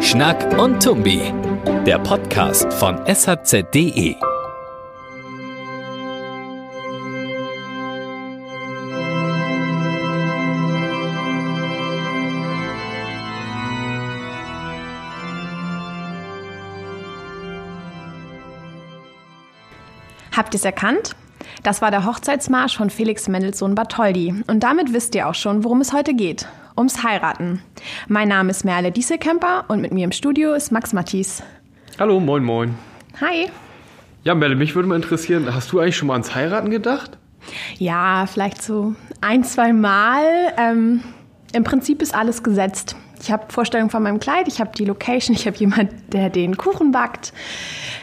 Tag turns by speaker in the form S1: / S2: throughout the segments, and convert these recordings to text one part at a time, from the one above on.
S1: Schnack und Tumbi, der Podcast von shz.de.
S2: Habt ihr es erkannt? Das war der Hochzeitsmarsch von Felix Mendelssohn Bartholdy. Und damit wisst ihr auch schon, worum es heute geht. Ums Heiraten. Mein Name ist Merle Dieselkemper und mit mir im Studio ist Max Mattis.
S3: Hallo, moin, moin.
S2: Hi.
S3: Ja, Merle, mich würde mal interessieren, hast du eigentlich schon mal ans Heiraten gedacht?
S2: Ja, vielleicht so ein, zwei Mal. Ähm, Im Prinzip ist alles gesetzt. Ich habe Vorstellungen von meinem Kleid, ich habe die Location, ich habe jemanden, der den Kuchen backt.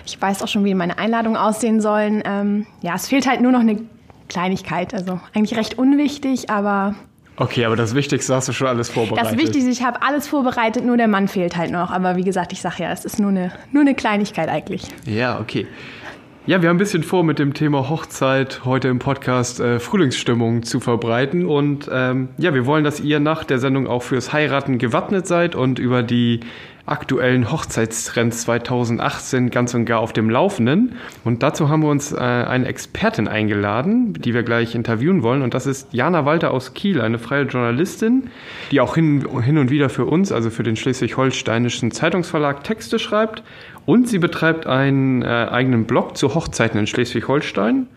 S2: Ich weiß auch schon, wie meine Einladungen aussehen sollen. Ähm, ja, es fehlt halt nur noch eine Kleinigkeit. Also eigentlich recht unwichtig, aber.
S3: Okay, aber das Wichtigste hast du schon alles vorbereitet.
S2: Das Wichtigste, ich habe alles vorbereitet, nur der Mann fehlt halt noch. Aber wie gesagt, ich sage ja, es ist nur eine, nur eine Kleinigkeit eigentlich.
S3: Ja, okay. Ja, wir haben ein bisschen vor, mit dem Thema Hochzeit heute im Podcast äh, Frühlingsstimmung zu verbreiten. Und ähm, ja, wir wollen, dass ihr nach der Sendung auch fürs Heiraten gewappnet seid und über die aktuellen Hochzeitstrends 2018 ganz und gar auf dem Laufenden. Und dazu haben wir uns äh, eine Expertin eingeladen, die wir gleich interviewen wollen. Und das ist Jana Walter aus Kiel, eine freie Journalistin, die auch hin, hin und wieder für uns, also für den schleswig-holsteinischen Zeitungsverlag, Texte schreibt. Und sie betreibt einen äh, eigenen Blog zu Hochzeiten in Schleswig-Holstein.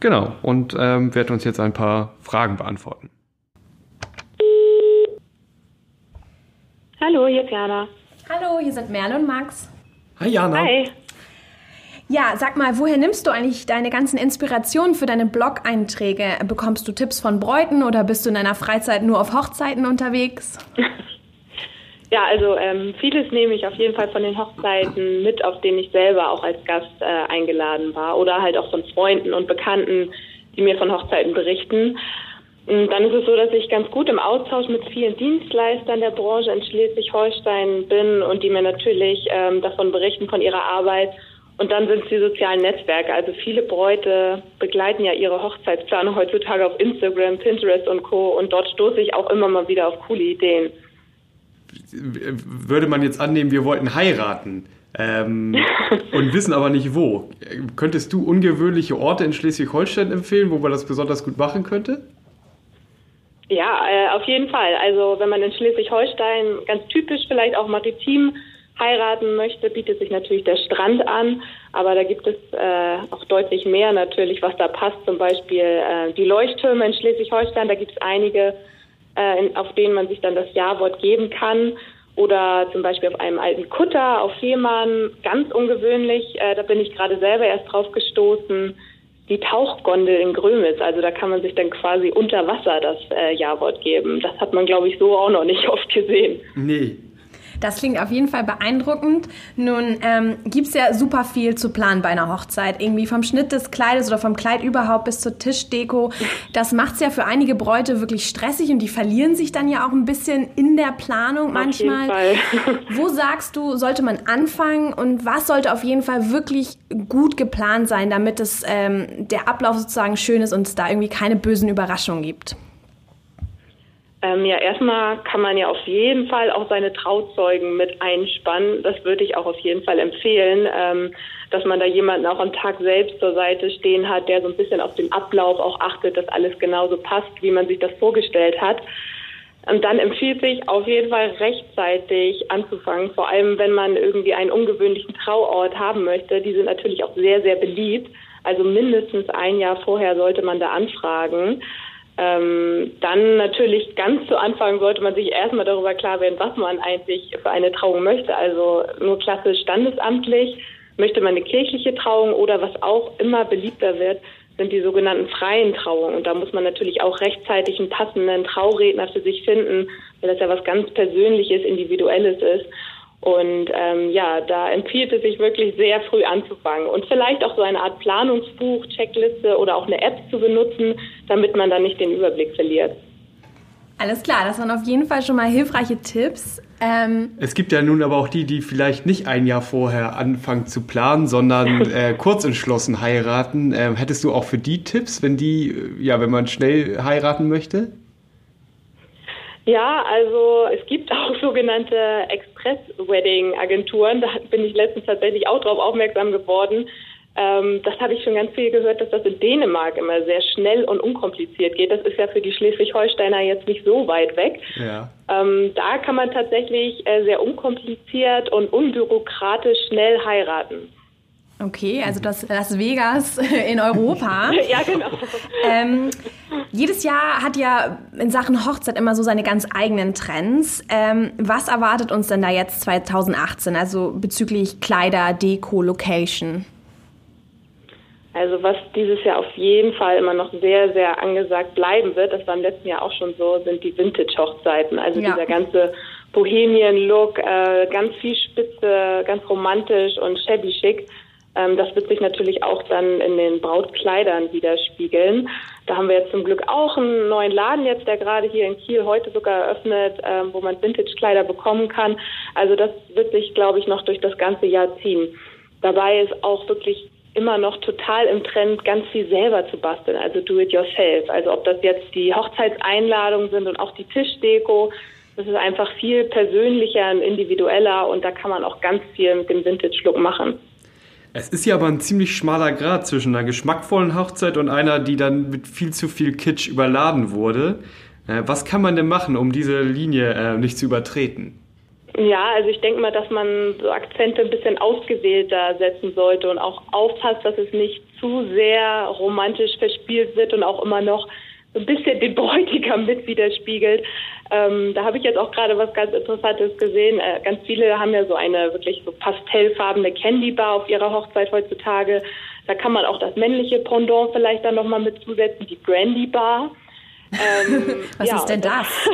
S3: Genau, und ähm, wird uns jetzt ein paar Fragen beantworten.
S4: Hallo, hier ist Jana.
S2: Hallo, hier sind Merle und Max.
S3: Hi Jana.
S4: Hi.
S2: Ja, sag mal, woher nimmst du eigentlich deine ganzen Inspirationen für deine Blog-Einträge? Bekommst du Tipps von Bräuten oder bist du in deiner Freizeit nur auf Hochzeiten unterwegs?
S4: Ja, also ähm, vieles nehme ich auf jeden Fall von den Hochzeiten mit, auf denen ich selber auch als Gast äh, eingeladen war oder halt auch von Freunden und Bekannten, die mir von Hochzeiten berichten. Und dann ist es so, dass ich ganz gut im Austausch mit vielen Dienstleistern der Branche in Schleswig-Holstein bin und die mir natürlich ähm, davon berichten, von ihrer Arbeit. Und dann sind es die sozialen Netzwerke. Also viele Bräute begleiten ja ihre Hochzeitsplanung heutzutage auf Instagram, Pinterest und Co. Und dort stoße ich auch immer mal wieder auf coole Ideen.
S3: Würde man jetzt annehmen, wir wollten heiraten ähm, und wissen aber nicht wo. Könntest du ungewöhnliche Orte in Schleswig-Holstein empfehlen, wo man das besonders gut machen könnte?
S4: Ja, äh, auf jeden Fall. Also wenn man in Schleswig-Holstein ganz typisch vielleicht auch maritim heiraten möchte, bietet sich natürlich der Strand an. Aber da gibt es äh, auch deutlich mehr natürlich, was da passt. Zum Beispiel äh, die Leuchttürme in Schleswig-Holstein. Da gibt es einige, äh, in, auf denen man sich dann das Ja-Wort geben kann. Oder zum Beispiel auf einem alten Kutter auf Fehmarn. Ganz ungewöhnlich. Äh, da bin ich gerade selber erst drauf gestoßen die Tauchgondel in Grömitz. Also da kann man sich dann quasi unter Wasser das äh, Ja-Wort geben. Das hat man, glaube ich, so auch noch nicht oft gesehen.
S3: Nee,
S2: das klingt auf jeden Fall beeindruckend. Nun ähm, gibt es ja super viel zu planen bei einer Hochzeit. Irgendwie vom Schnitt des Kleides oder vom Kleid überhaupt bis zur Tischdeko. Das macht es ja für einige Bräute wirklich stressig und die verlieren sich dann ja auch ein bisschen in der Planung manchmal. Wo sagst du, sollte man anfangen und was sollte auf jeden Fall wirklich gut geplant sein, damit es ähm, der Ablauf sozusagen schön ist und es da irgendwie keine bösen Überraschungen gibt?
S4: Ähm, ja, erstmal kann man ja auf jeden Fall auch seine Trauzeugen mit einspannen. Das würde ich auch auf jeden Fall empfehlen, ähm, dass man da jemanden auch am Tag selbst zur Seite stehen hat, der so ein bisschen auf den Ablauf auch achtet, dass alles genauso passt, wie man sich das vorgestellt hat. Und dann empfiehlt sich auf jeden Fall rechtzeitig anzufangen, vor allem wenn man irgendwie einen ungewöhnlichen Trauort haben möchte. Die sind natürlich auch sehr, sehr beliebt. Also mindestens ein Jahr vorher sollte man da anfragen. Ähm, dann natürlich ganz zu Anfang sollte man sich erstmal darüber klar werden, was man eigentlich für eine Trauung möchte. Also nur klassisch standesamtlich, möchte man eine kirchliche Trauung oder was auch immer beliebter wird, sind die sogenannten freien Trauungen. Und da muss man natürlich auch rechtzeitig einen passenden Trauredner für sich finden, weil das ja was ganz Persönliches, Individuelles ist. Und ähm, ja, da empfiehlt es sich wirklich sehr früh anzufangen und vielleicht auch so eine Art Planungsbuch, Checkliste oder auch eine App zu benutzen, damit man dann nicht den Überblick verliert.
S2: Alles klar, das waren auf jeden Fall schon mal hilfreiche Tipps.
S3: Ähm es gibt ja nun aber auch die, die vielleicht nicht ein Jahr vorher anfangen zu planen, sondern äh, kurz entschlossen heiraten. Ähm, hättest du auch für die Tipps, wenn die, äh, ja, wenn man schnell heiraten möchte?
S4: Ja, also es gibt auch sogenannte Express-Wedding-Agenturen. Da bin ich letztens tatsächlich auch drauf aufmerksam geworden. Ähm, das habe ich schon ganz viel gehört, dass das in Dänemark immer sehr schnell und unkompliziert geht. Das ist ja für die Schleswig-Holsteiner jetzt nicht so weit weg. Ja. Ähm, da kann man tatsächlich äh, sehr unkompliziert und unbürokratisch schnell heiraten.
S2: Okay, also das Las Vegas in Europa.
S4: ja, genau.
S2: Ähm, jedes Jahr hat ja in Sachen Hochzeit immer so seine ganz eigenen Trends. Ähm, was erwartet uns denn da jetzt 2018, also bezüglich Kleider, Deko, Location?
S4: Also was dieses Jahr auf jeden Fall immer noch sehr, sehr angesagt bleiben wird, das war im letzten Jahr auch schon so, sind die Vintage-Hochzeiten. Also ja. dieser ganze Bohemian-Look, äh, ganz viel Spitze, ganz romantisch und shabby chic. Ähm, das wird sich natürlich auch dann in den Brautkleidern widerspiegeln. Da haben wir jetzt zum Glück auch einen neuen Laden jetzt, der gerade hier in Kiel heute sogar eröffnet, ähm, wo man Vintage-Kleider bekommen kann. Also das wird sich, glaube ich, noch durch das ganze Jahr ziehen. Dabei ist auch wirklich immer noch total im Trend, ganz viel selber zu basteln, also do it yourself. Also ob das jetzt die Hochzeitseinladungen sind und auch die Tischdeko, das ist einfach viel persönlicher und individueller und da kann man auch ganz viel mit dem Vintage-Look machen.
S3: Es ist ja aber ein ziemlich schmaler Grad zwischen einer geschmackvollen Hochzeit und einer, die dann mit viel zu viel Kitsch überladen wurde. Äh, was kann man denn machen, um diese Linie äh, nicht zu übertreten?
S4: Ja, also ich denke mal, dass man so Akzente ein bisschen ausgewählter setzen sollte und auch aufpasst, dass es nicht zu sehr romantisch verspielt wird und auch immer noch so ein bisschen den Bräutigam mit widerspiegelt. Ähm, da habe ich jetzt auch gerade was ganz Interessantes gesehen. Äh, ganz viele haben ja so eine wirklich so pastellfarbene Candy Bar auf ihrer Hochzeit heutzutage. Da kann man auch das männliche Pendant vielleicht dann nochmal mit zusetzen, die Brandy Bar.
S2: Ähm, Was ja, ist denn das?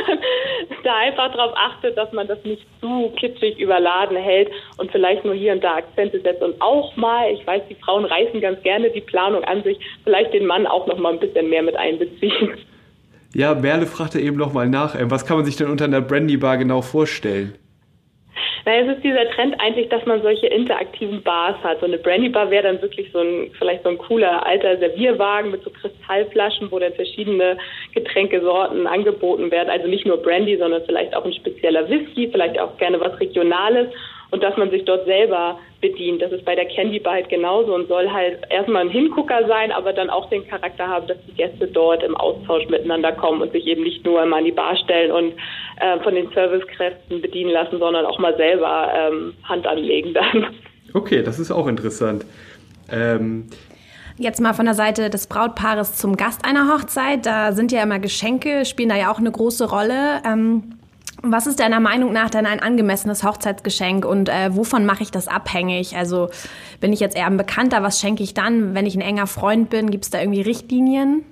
S4: da einfach darauf achtet, dass man das nicht zu kitschig überladen hält und vielleicht nur hier und da Akzente setzt und auch mal, ich weiß, die Frauen reißen ganz gerne die Planung an sich, vielleicht den Mann auch noch mal ein bisschen mehr mit einbeziehen.
S3: Ja, Merle fragte eben noch mal nach, ähm, was kann man sich denn unter einer Brandy Bar genau vorstellen?
S4: Naja, es ist dieser Trend eigentlich, dass man solche interaktiven Bars hat. So eine Brandy Bar wäre dann wirklich so ein, vielleicht so ein cooler alter Servierwagen mit so Kristallflaschen, wo dann verschiedene Getränkesorten angeboten werden. Also nicht nur Brandy, sondern vielleicht auch ein spezieller Whisky, vielleicht auch gerne was Regionales und dass man sich dort selber bedient. Das ist bei der Candy Bar halt genauso und soll halt erstmal ein Hingucker sein, aber dann auch den Charakter haben, dass die Gäste dort im Austausch miteinander kommen und sich eben nicht nur immer an die Bar stellen und äh, von den Servicekräften bedienen lassen, sondern auch mal selber ähm, Hand anlegen dann.
S3: Okay, das ist auch interessant. Ähm
S2: Jetzt mal von der Seite des Brautpaares zum Gast einer Hochzeit. Da sind ja immer Geschenke, spielen da ja auch eine große Rolle. Ähm was ist deiner Meinung nach denn ein angemessenes Hochzeitsgeschenk und äh, wovon mache ich das abhängig? Also bin ich jetzt eher ein Bekannter, was schenke ich dann? Wenn ich ein enger Freund bin, gibt es da irgendwie Richtlinien?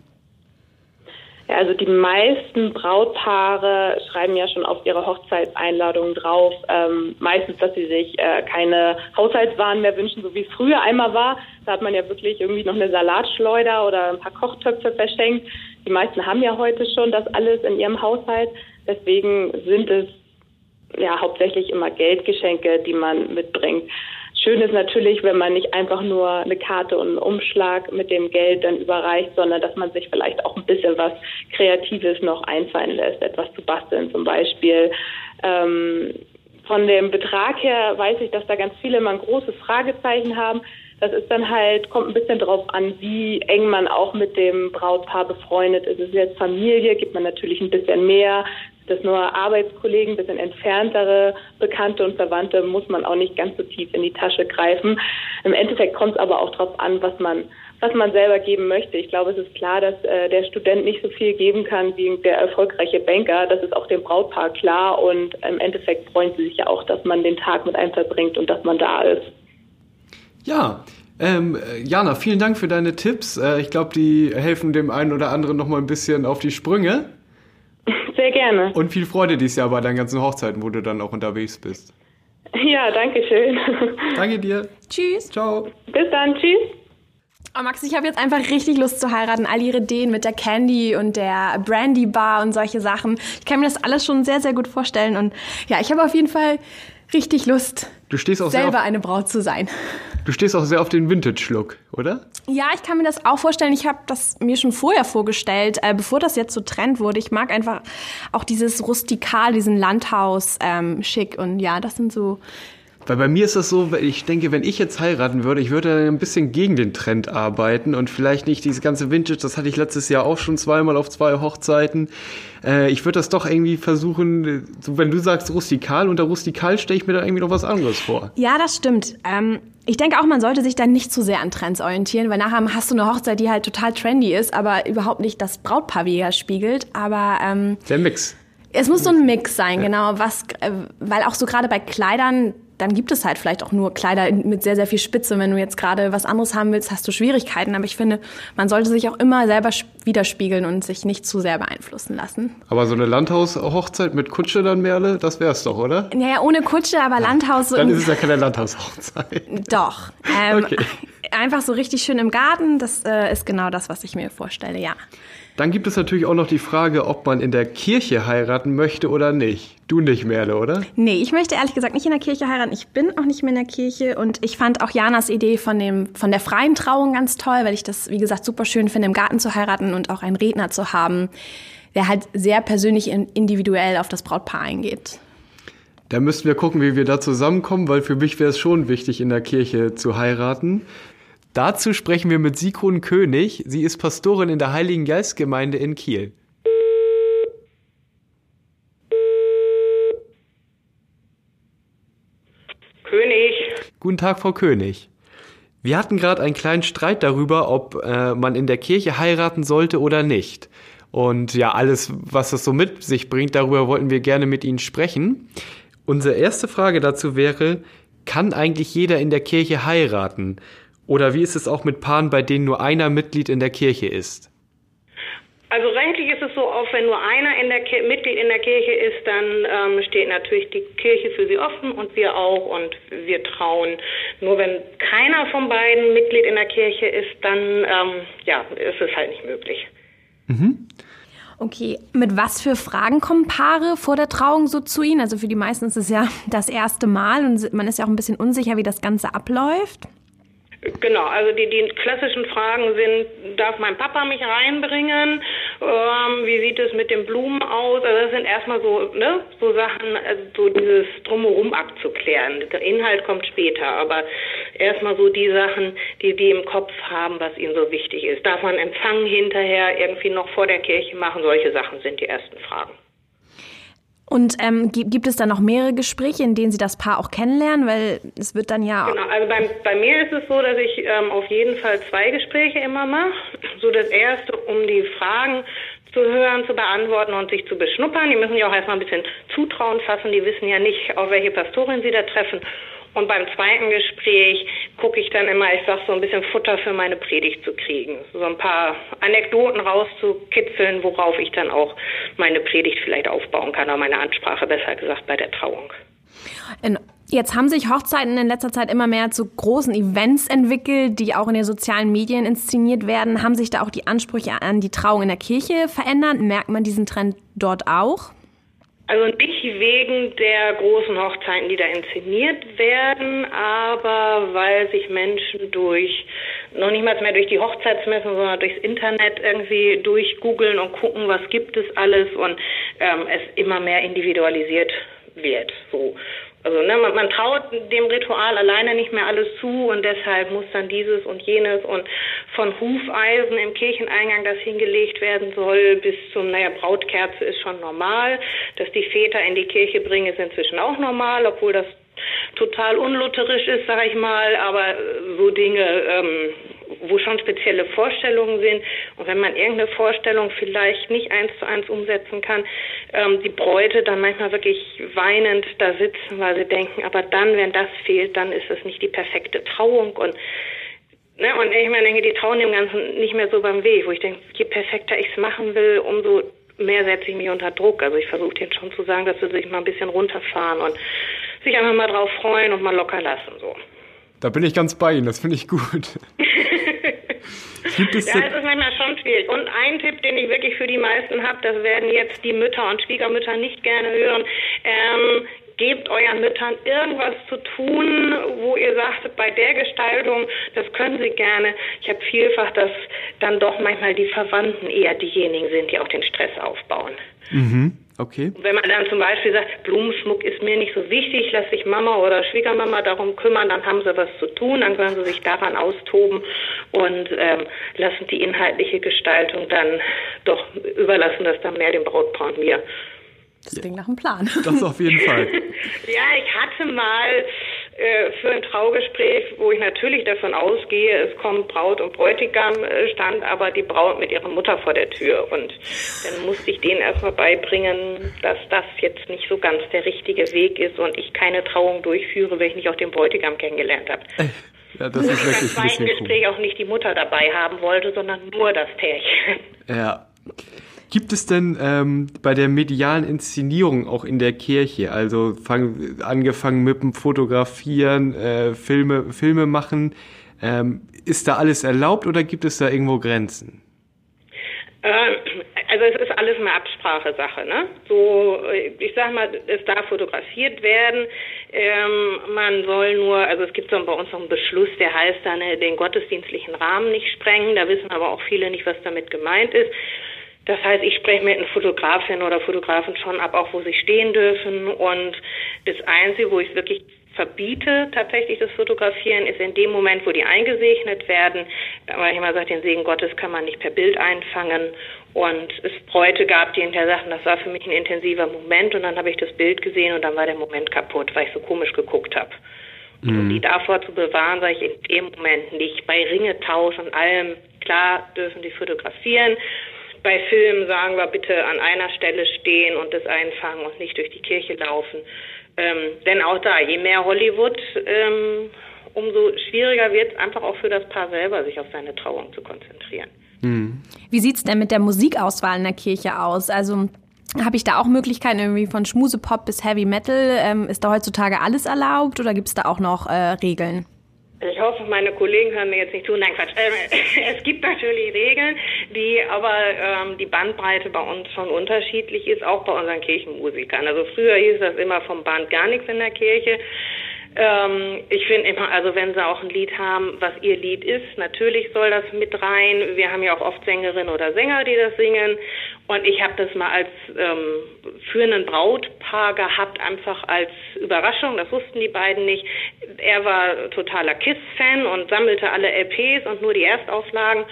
S4: Ja, also die meisten Brautpaare schreiben ja schon auf ihre Hochzeitseinladungen drauf, ähm, meistens, dass sie sich äh, keine Haushaltswaren mehr wünschen, so wie es früher einmal war. Da hat man ja wirklich irgendwie noch eine Salatschleuder oder ein paar Kochtöpfe verschenkt. Die meisten haben ja heute schon das alles in ihrem Haushalt. Deswegen sind es ja hauptsächlich immer Geldgeschenke, die man mitbringt. Schön ist natürlich, wenn man nicht einfach nur eine Karte und einen Umschlag mit dem Geld dann überreicht, sondern dass man sich vielleicht auch ein bisschen was Kreatives noch einfallen lässt, etwas zu basteln zum Beispiel. Ähm, von dem Betrag her weiß ich, dass da ganz viele immer ein großes Fragezeichen haben. Das ist dann halt, kommt ein bisschen drauf an, wie eng man auch mit dem Brautpaar befreundet ist. Ist es jetzt Familie, gibt man natürlich ein bisschen mehr. Ist das nur Arbeitskollegen, bisschen entferntere Bekannte und Verwandte, muss man auch nicht ganz so tief in die Tasche greifen. Im Endeffekt kommt es aber auch darauf an, was man was man selber geben möchte. Ich glaube, es ist klar, dass äh, der Student nicht so viel geben kann wie der erfolgreiche Banker. Das ist auch dem Brautpaar klar und im Endeffekt freuen sie sich ja auch, dass man den Tag mit einem verbringt und dass man da ist.
S3: Ja, ähm, Jana, vielen Dank für deine Tipps. Äh, ich glaube, die helfen dem einen oder anderen noch mal ein bisschen auf die Sprünge.
S4: Sehr gerne.
S3: Und viel Freude dieses Jahr bei deinen ganzen Hochzeiten, wo du dann auch unterwegs bist.
S4: Ja, danke schön.
S3: Danke dir.
S2: Tschüss.
S3: Ciao.
S4: Bis dann. Tschüss.
S2: Oh Max, ich habe jetzt einfach richtig Lust zu heiraten. All ihre Ideen mit der Candy und der Brandy Bar und solche Sachen. Ich kann mir das alles schon sehr, sehr gut vorstellen. Und ja, ich habe auf jeden Fall richtig Lust,
S3: Du stehst auch
S2: selber
S3: sehr auf,
S2: eine Braut zu sein.
S3: Du stehst auch sehr auf den Vintage-Look, oder?
S2: Ja, ich kann mir das auch vorstellen. Ich habe das mir schon vorher vorgestellt, äh, bevor das jetzt so Trend wurde. Ich mag einfach auch dieses Rustikal, diesen Landhaus-Schick. und ja, das sind so
S3: Weil bei mir ist das so, ich denke, wenn ich jetzt heiraten würde, ich würde ein bisschen gegen den Trend arbeiten und vielleicht nicht diese ganze Vintage, das hatte ich letztes Jahr auch schon zweimal auf zwei Hochzeiten. Äh, ich würde das doch irgendwie versuchen, so wenn du sagst rustikal, unter rustikal stelle ich mir da irgendwie noch was anderes vor.
S2: Ja, das stimmt. Ähm, ich denke auch, man sollte sich da nicht zu sehr an Trends orientieren, weil nachher hast du eine Hochzeit, die halt total trendy ist, aber überhaupt nicht das Brautpaar widerspiegelt. Aber ähm,
S3: Der Mix.
S2: es muss so ein Mix sein, genau. Was, äh, weil auch so gerade bei Kleidern, dann gibt es halt vielleicht auch nur Kleider mit sehr, sehr viel Spitze. Wenn du jetzt gerade was anderes haben willst, hast du Schwierigkeiten. Aber ich finde, man sollte sich auch immer selber widerspiegeln und sich nicht zu sehr beeinflussen lassen.
S3: Aber so eine Landhaus-Hochzeit mit Kutsche dann, Merle, das wär's doch, oder?
S2: Naja, ohne Kutsche, aber Landhaus
S3: Dann ist es ja keine Landhaus-Hochzeit.
S2: Doch. Ähm,
S3: Okay.
S2: Einfach so richtig schön im Garten, das äh, ist genau das, was ich mir vorstelle, ja.
S3: Dann gibt es natürlich auch noch die Frage, ob man in der Kirche heiraten möchte oder nicht. Du nicht, Merle, oder?
S2: Nee, ich möchte ehrlich gesagt nicht in der Kirche heiraten. Ich bin auch nicht mehr in der Kirche und ich fand auch Janas Idee von dem von der freien Trauung ganz toll, weil ich das wie gesagt super schön finde, im Garten zu heiraten und auch einen Redner zu haben, der halt sehr persönlich in- individuell auf das Brautpaar eingeht.
S3: Da müssten wir gucken, wie wir da zusammenkommen, weil für mich wäre es schon wichtig, in der Kirche zu heiraten. Dazu sprechen wir mit Sigrun König. Sie ist Pastorin in der Heiligen Geistgemeinde in Kiel.
S4: König.
S3: Guten Tag, Frau König. Wir hatten gerade einen kleinen Streit darüber, ob äh, man in der Kirche heiraten sollte oder nicht. Und ja, alles, was das so mit sich bringt, darüber wollten wir gerne mit Ihnen sprechen. Unsere erste Frage dazu wäre, kann eigentlich jeder in der Kirche heiraten? Oder wie ist es auch mit Paaren, bei denen nur einer Mitglied in der Kirche ist?
S5: Also rechtlich ist es so, auch wenn nur einer in Mitglied in der Kirche ist, dann ähm, steht natürlich die Kirche für sie offen und wir auch und wir trauen. Nur wenn keiner von beiden Mitglied in der Kirche ist, dann ähm, ja, ist es halt nicht möglich.
S2: Okay, mit was für Fragen kommen Paare vor der Trauung so zu Ihnen? Also für die meisten ist es ja das erste Mal und man ist ja auch ein bisschen unsicher, wie das Ganze abläuft.
S5: Genau, also die, die klassischen Fragen sind, darf mein Papa mich reinbringen? Ähm, wie sieht es mit den Blumen aus? Also das sind erstmal so, ne, so Sachen, also so dieses Drumherum abzuklären. Der Inhalt kommt später, aber erstmal so die Sachen, die die im Kopf haben, was ihnen so wichtig ist. Darf man Empfang hinterher irgendwie noch vor der Kirche machen? Solche Sachen sind die ersten Fragen.
S2: Und ähm, gi- gibt es dann noch mehrere Gespräche, in denen Sie das Paar auch kennenlernen? Weil es wird dann ja.
S5: Genau, also bei, bei mir ist es so, dass ich ähm, auf jeden Fall zwei Gespräche immer mache. So das erste, um die Fragen zu hören, zu beantworten und sich zu beschnuppern. Die müssen ja auch erstmal ein bisschen Zutrauen fassen. Die wissen ja nicht, auf welche Pastorin sie da treffen. Und beim zweiten Gespräch gucke ich dann immer, ich sag so ein bisschen Futter für meine Predigt zu kriegen. So ein paar Anekdoten rauszukitzeln, worauf ich dann auch meine Predigt vielleicht aufbauen kann, oder meine Ansprache, besser gesagt, bei der Trauung.
S2: In, jetzt haben sich Hochzeiten in letzter Zeit immer mehr zu großen Events entwickelt, die auch in den sozialen Medien inszeniert werden. Haben sich da auch die Ansprüche an die Trauung in der Kirche verändert? Merkt man diesen Trend dort auch?
S5: Also nicht wegen der großen Hochzeiten, die da inszeniert werden, aber weil sich Menschen durch, noch nicht mal mehr durch die Hochzeitsmessen, sondern durchs Internet irgendwie durchgoogeln und gucken, was gibt es alles und ähm, es immer mehr individualisiert wird. So. Also ne, man, man traut dem Ritual alleine nicht mehr alles zu und deshalb muss dann dieses und jenes und von Hufeisen im Kircheneingang, das hingelegt werden soll, bis zum, naja, Brautkerze ist schon normal. Dass die Väter in die Kirche bringen, ist inzwischen auch normal, obwohl das total unlutherisch ist, sag ich mal, aber so Dinge, ähm, wo schon spezielle Vorstellungen sind. Und wenn man irgendeine Vorstellung vielleicht nicht eins zu eins umsetzen kann, ähm, die Bräute dann manchmal wirklich weinend da sitzen, weil sie denken, aber dann, wenn das fehlt, dann ist es nicht die perfekte Trauung und Ne, und ich meine, denke, die trauen dem Ganzen nicht mehr so beim Weg, wo ich denke, je perfekter ich es machen will, umso mehr setze ich mich unter Druck. Also ich versuche denen schon zu sagen, dass sie sich mal ein bisschen runterfahren und sich einfach mal drauf freuen und mal locker lassen. So.
S3: Da bin ich ganz bei Ihnen, das finde ich gut. Gibt es
S5: ja, es ist manchmal schon schwierig. Und ein Tipp, den ich wirklich für die meisten habe, das werden jetzt die Mütter und Schwiegermütter nicht gerne hören. Ähm, gebt euren Müttern irgendwas zu tun, wo ihr sagt, bei der Gestaltung, das können sie gerne. Ich habe vielfach, dass dann doch manchmal die Verwandten eher diejenigen sind, die auch den Stress aufbauen.
S3: Mhm. Okay.
S5: Wenn man dann zum Beispiel sagt, Blumenschmuck ist mir nicht so wichtig, lass sich Mama oder Schwiegermama darum kümmern, dann haben sie was zu tun, dann können sie sich daran austoben und ähm, lassen die inhaltliche Gestaltung dann doch überlassen das dann mehr dem Brautpaar und mir.
S2: Das klingt nach einem Plan.
S3: Das auf jeden Fall.
S5: ja, ich hatte mal für ein Traugespräch, wo ich natürlich davon ausgehe, es kommt Braut und Bräutigam, äh, stand aber die Braut mit ihrer Mutter vor der Tür. Und dann musste ich denen erstmal beibringen, dass das jetzt nicht so ganz der richtige Weg ist und ich keine Trauung durchführe, wenn ich nicht auch den Bräutigam kennengelernt habe.
S3: Äh, ja, das ist wirklich
S5: im zweiten Gespräch cool. auch nicht die Mutter dabei haben wollte, sondern nur das Pärchen.
S3: Ja. Gibt es denn ähm, bei der medialen Inszenierung auch in der Kirche, also fang, angefangen mit dem Fotografieren, äh, Filme, Filme machen, ähm, ist da alles erlaubt oder gibt es da irgendwo Grenzen?
S5: Ähm, also es ist alles eine Absprachesache. Ne? So, ich sag mal, es darf fotografiert werden. Ähm, man soll nur, also es gibt so bei uns noch einen Beschluss, der heißt dann äh, den gottesdienstlichen Rahmen nicht sprengen. Da wissen aber auch viele nicht, was damit gemeint ist. Das heißt, ich spreche mit einer Fotografin oder Fotografen schon ab, auch wo sie stehen dürfen. Und das Einzige, wo ich wirklich verbiete, tatsächlich das Fotografieren, ist in dem Moment, wo die eingesegnet werden. Weil ich immer sage, den Segen Gottes kann man nicht per Bild einfangen. Und es Bräute gab, die hinterher sagten, das war für mich ein intensiver Moment. Und dann habe ich das Bild gesehen und dann war der Moment kaputt, weil ich so komisch geguckt habe. Mhm. Um die davor zu bewahren, sage ich in dem Moment nicht. Bei Ringetausch und allem, klar dürfen die fotografieren bei Filmen sagen wir bitte an einer Stelle stehen und das einfangen und nicht durch die Kirche laufen. Ähm, denn auch da, je mehr Hollywood, ähm, umso schwieriger wird es einfach auch für das Paar selber, sich auf seine Trauung zu konzentrieren.
S2: Hm. Wie sieht's denn mit der Musikauswahl in der Kirche aus? Also habe ich da auch Möglichkeiten irgendwie von Schmusepop bis Heavy Metal? Ähm, ist da heutzutage alles erlaubt oder gibt es da auch noch äh, Regeln?
S5: Ich hoffe, meine Kollegen hören mir jetzt nicht zu. Nein, Quatsch. Ähm, es gibt natürlich Regeln, die aber ähm, die Bandbreite bei uns schon unterschiedlich ist, auch bei unseren Kirchenmusikern. Also früher hieß das immer vom Band gar nichts in der Kirche. Ähm, ich finde immer, also wenn sie auch ein Lied haben, was ihr Lied ist, natürlich soll das mit rein. Wir haben ja auch oft Sängerinnen oder Sänger, die das singen. Und ich habe das mal als ähm, für einen Brautpaar gehabt, einfach als Überraschung. Das wussten die beiden nicht. Er war totaler Kiss-Fan und sammelte alle LPs und nur die Erstauflagen.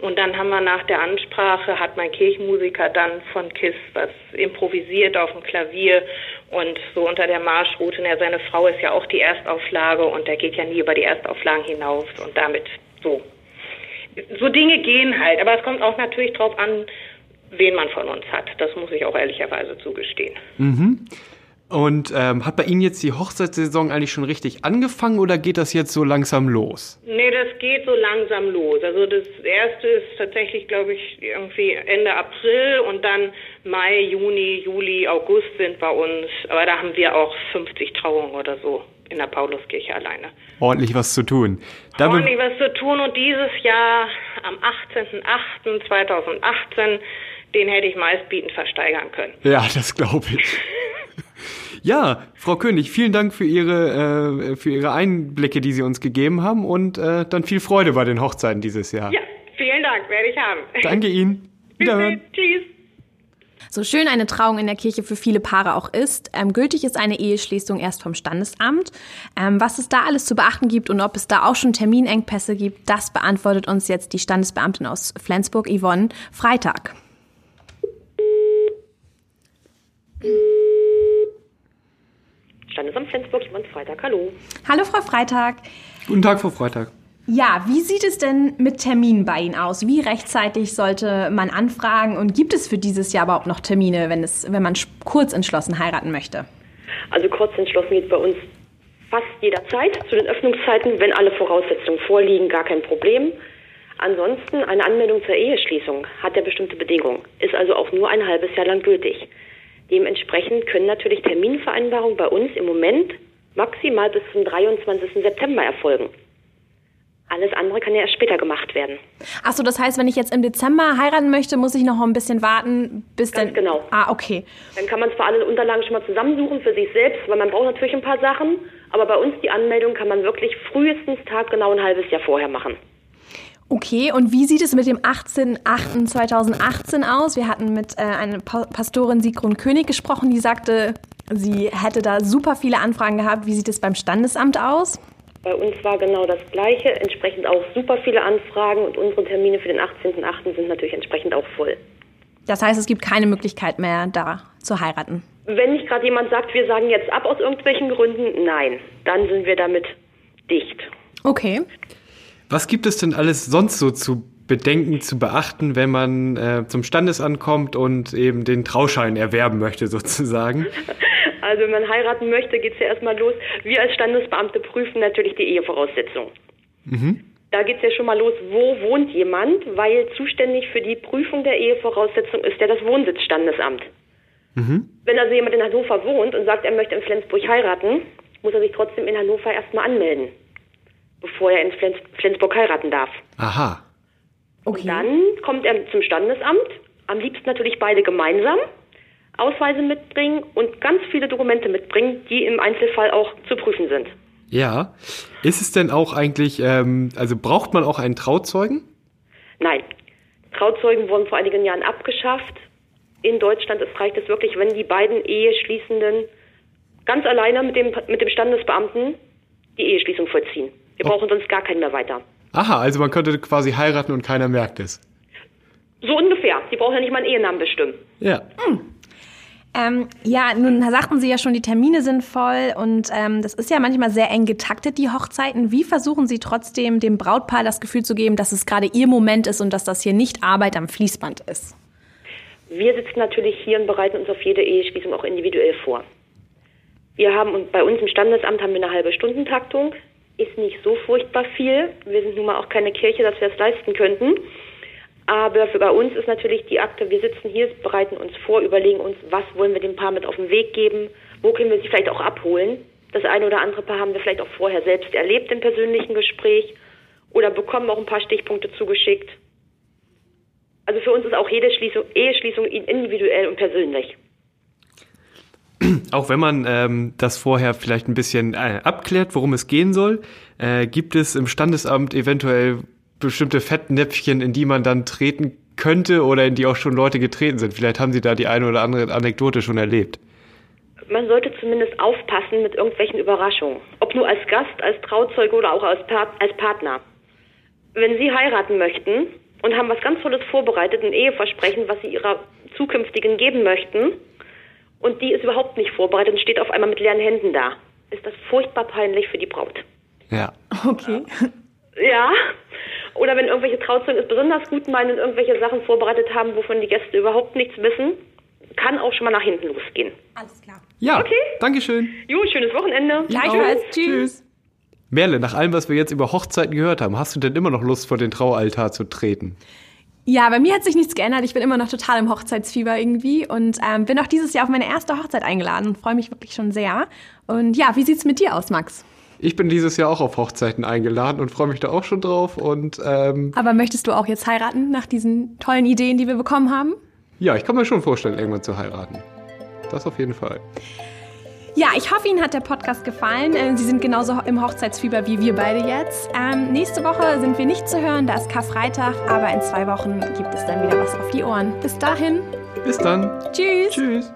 S5: Und dann haben wir nach der Ansprache, hat mein Kirchenmusiker dann von KISS was improvisiert auf dem Klavier und so unter der Marschroute. Ja, seine Frau ist ja auch die Erstauflage und der geht ja nie über die Erstauflagen hinaus und damit so. So Dinge gehen halt, aber es kommt auch natürlich drauf an, wen man von uns hat. Das muss ich auch ehrlicherweise zugestehen.
S3: Mhm. Und ähm, hat bei Ihnen jetzt die Hochzeitssaison eigentlich schon richtig angefangen oder geht das jetzt so langsam los?
S5: Nee, das geht so langsam los. Also das erste ist tatsächlich, glaube ich, irgendwie Ende April und dann Mai, Juni, Juli, August sind bei uns. Aber da haben wir auch 50 Trauungen oder so in der Pauluskirche alleine.
S3: Ordentlich was zu tun.
S5: Da Ordentlich was zu tun und dieses Jahr am 18.08.2018 den hätte ich meistbietend versteigern können.
S3: Ja, das glaube ich. Ja, Frau König, vielen Dank für Ihre, äh, für Ihre Einblicke, die Sie uns gegeben haben und äh, dann viel Freude bei den Hochzeiten dieses Jahr.
S5: Ja, vielen Dank, werde ich haben.
S3: Danke Ihnen. Wiederhören.
S5: Tschüss.
S2: So schön eine Trauung in der Kirche für viele Paare auch ist, ähm, gültig ist eine Eheschließung erst vom Standesamt. Ähm, was es da alles zu beachten gibt und ob es da auch schon Terminengpässe gibt, das beantwortet uns jetzt die Standesbeamtin aus Flensburg, Yvonne, Freitag.
S6: Standesamt Flensburg, Jemand Freitag. Hallo.
S2: Hallo, Frau Freitag.
S3: Guten Tag, Frau Freitag.
S2: Ja, wie sieht es denn mit Terminen bei Ihnen aus? Wie rechtzeitig sollte man anfragen und gibt es für dieses Jahr überhaupt noch Termine, wenn, es, wenn man kurz entschlossen heiraten möchte?
S6: Also kurz entschlossen geht bei uns fast jederzeit zu den Öffnungszeiten, wenn alle Voraussetzungen vorliegen, gar kein Problem. Ansonsten eine Anmeldung zur Eheschließung hat ja bestimmte Bedingungen, ist also auch nur ein halbes Jahr lang gültig. Dementsprechend können natürlich Terminvereinbarungen bei uns im Moment maximal bis zum 23. September erfolgen. Alles andere kann ja erst später gemacht werden.
S2: Achso, das heißt, wenn ich jetzt im Dezember heiraten möchte, muss ich noch ein bisschen warten, bis
S6: Ganz
S2: dann.
S6: genau.
S2: Ah, okay.
S6: Dann kann man zwar alle Unterlagen schon mal zusammensuchen für sich selbst, weil man braucht natürlich ein paar Sachen, aber bei uns die Anmeldung kann man wirklich frühestens taggenau ein halbes Jahr vorher machen.
S2: Okay, und wie sieht es mit dem 18.08.2018 aus? Wir hatten mit äh, einer pa Pastorin Sigrun König gesprochen, die sagte, sie hätte da super viele Anfragen gehabt. Wie sieht es beim Standesamt aus?
S6: Bei uns war genau das Gleiche, entsprechend auch super viele Anfragen und unsere Termine für den 18.08. sind natürlich entsprechend auch voll.
S2: Das heißt, es gibt keine Möglichkeit mehr, da zu heiraten.
S6: Wenn nicht gerade jemand sagt, wir sagen jetzt ab aus irgendwelchen Gründen, nein, dann sind wir damit dicht.
S2: Okay.
S3: Was gibt es denn alles sonst so zu bedenken, zu beachten, wenn man äh, zum Standesamt kommt und eben den Trauschein erwerben möchte, sozusagen?
S6: Also wenn man heiraten möchte, geht es ja erstmal los. Wir als Standesbeamte prüfen natürlich die Ehevoraussetzungen. Da geht es ja schon mal los, wo wohnt jemand, weil zuständig für die Prüfung der Ehevoraussetzung ist ja das Wohnsitzstandesamt. Wenn also jemand in Hannover wohnt und sagt, er möchte in Flensburg heiraten, muss er sich trotzdem in Hannover erstmal anmelden, bevor er in Flens Flensburg heiraten darf.
S3: Aha.
S2: Okay.
S6: Dann kommt er zum Standesamt, am liebsten natürlich beide gemeinsam, Ausweise mitbringen und ganz viele Dokumente mitbringen, die im Einzelfall auch zu prüfen sind.
S3: Ja. Ist es denn auch eigentlich, ähm, also braucht man auch einen Trauzeugen?
S6: Nein, Trauzeugen wurden vor einigen Jahren abgeschafft. In Deutschland es reicht es wirklich, wenn die beiden Eheschließenden ganz alleine mit dem, mit dem Standesbeamten die Eheschließung vollziehen. Wir
S3: Oh.
S6: brauchen sonst gar keinen mehr weiter.
S3: Aha, also man könnte quasi heiraten und keiner merkt es.
S6: So ungefähr. Die brauchen ja nicht mal einen Ehenamen bestimmen.
S3: Ja.
S2: Ähm, ja, nun sagten Sie ja schon, die Termine sind voll und ähm, das ist ja manchmal sehr eng getaktet, die Hochzeiten. Wie versuchen Sie trotzdem dem Brautpaar das Gefühl zu geben, dass es gerade Ihr Moment ist und dass das hier nicht Arbeit am Fließband ist?
S6: Wir sitzen natürlich hier und bereiten uns auf jede Eheschließung auch individuell vor. Wir haben und bei uns im Standesamt haben wir eine halbe Stundentaktung. Ist nicht so furchtbar viel. Wir sind nun mal auch keine Kirche, dass wir es leisten könnten. Aber für bei uns ist natürlich die Akte, wir sitzen hier, bereiten uns vor, überlegen uns, was wollen wir dem Paar mit auf den Weg geben, wo können wir sie vielleicht auch abholen. Das eine oder andere Paar haben wir vielleicht auch vorher selbst erlebt im persönlichen Gespräch oder bekommen auch ein paar Stichpunkte zugeschickt. Also für uns ist auch jede Schließung, Eheschließung individuell und persönlich.
S3: Auch wenn man ähm, das vorher vielleicht ein bisschen äh, abklärt, worum es gehen soll, äh, gibt es im Standesamt eventuell bestimmte Fettnäpfchen, in die man dann treten könnte oder in die auch schon Leute getreten sind. Vielleicht haben Sie da die eine oder andere Anekdote schon erlebt.
S6: Man sollte zumindest aufpassen mit irgendwelchen Überraschungen. Ob nur als Gast, als Trauzeuge oder auch als, Pa- als Partner. Wenn Sie heiraten möchten und haben was ganz Tolles vorbereitet, ein Eheversprechen, was Sie Ihrer zukünftigen geben möchten, und die ist überhaupt nicht vorbereitet und steht auf einmal mit leeren Händen da, ist das furchtbar peinlich für die Braut.
S3: Ja.
S2: Okay.
S6: Ja. Oder wenn irgendwelche Trauzeugen es besonders gut meinen und irgendwelche Sachen vorbereitet haben, wovon die Gäste überhaupt nichts wissen, kann auch schon mal nach hinten losgehen.
S2: Alles klar.
S3: Ja,
S6: Okay.
S3: Dankeschön.
S6: Jo, schönes Wochenende.
S2: Gleichfalls.
S3: Auch.
S2: Tschüss.
S3: Merle, nach allem, was wir jetzt über Hochzeiten gehört haben, hast du denn immer noch Lust, vor den Traualtar zu treten?
S2: Ja, bei mir hat sich nichts geändert. Ich bin immer noch total im Hochzeitsfieber irgendwie und ähm, bin auch dieses Jahr auf meine erste Hochzeit eingeladen und freue mich wirklich schon sehr. Und ja, wie sieht's mit dir aus, Max?
S3: Ich bin dieses Jahr auch auf Hochzeiten eingeladen und freue mich da auch schon drauf. Und ähm,
S2: Aber möchtest du auch jetzt heiraten nach diesen tollen Ideen, die wir bekommen haben?
S3: ja, ich kann mir schon vorstellen, irgendwann zu heiraten. Das auf jeden Fall.
S2: Ja, ich hoffe, Ihnen hat der Podcast gefallen. Äh, Sie sind genauso im Hochzeitsfieber wie wir beide jetzt. Ähm, nächste Woche sind wir nicht zu hören, da ist Karfreitag, aber in zwei Wochen gibt es dann wieder was auf die Ohren. Bis dahin,
S3: Bis dann.
S2: tschüss.
S3: Tschüss.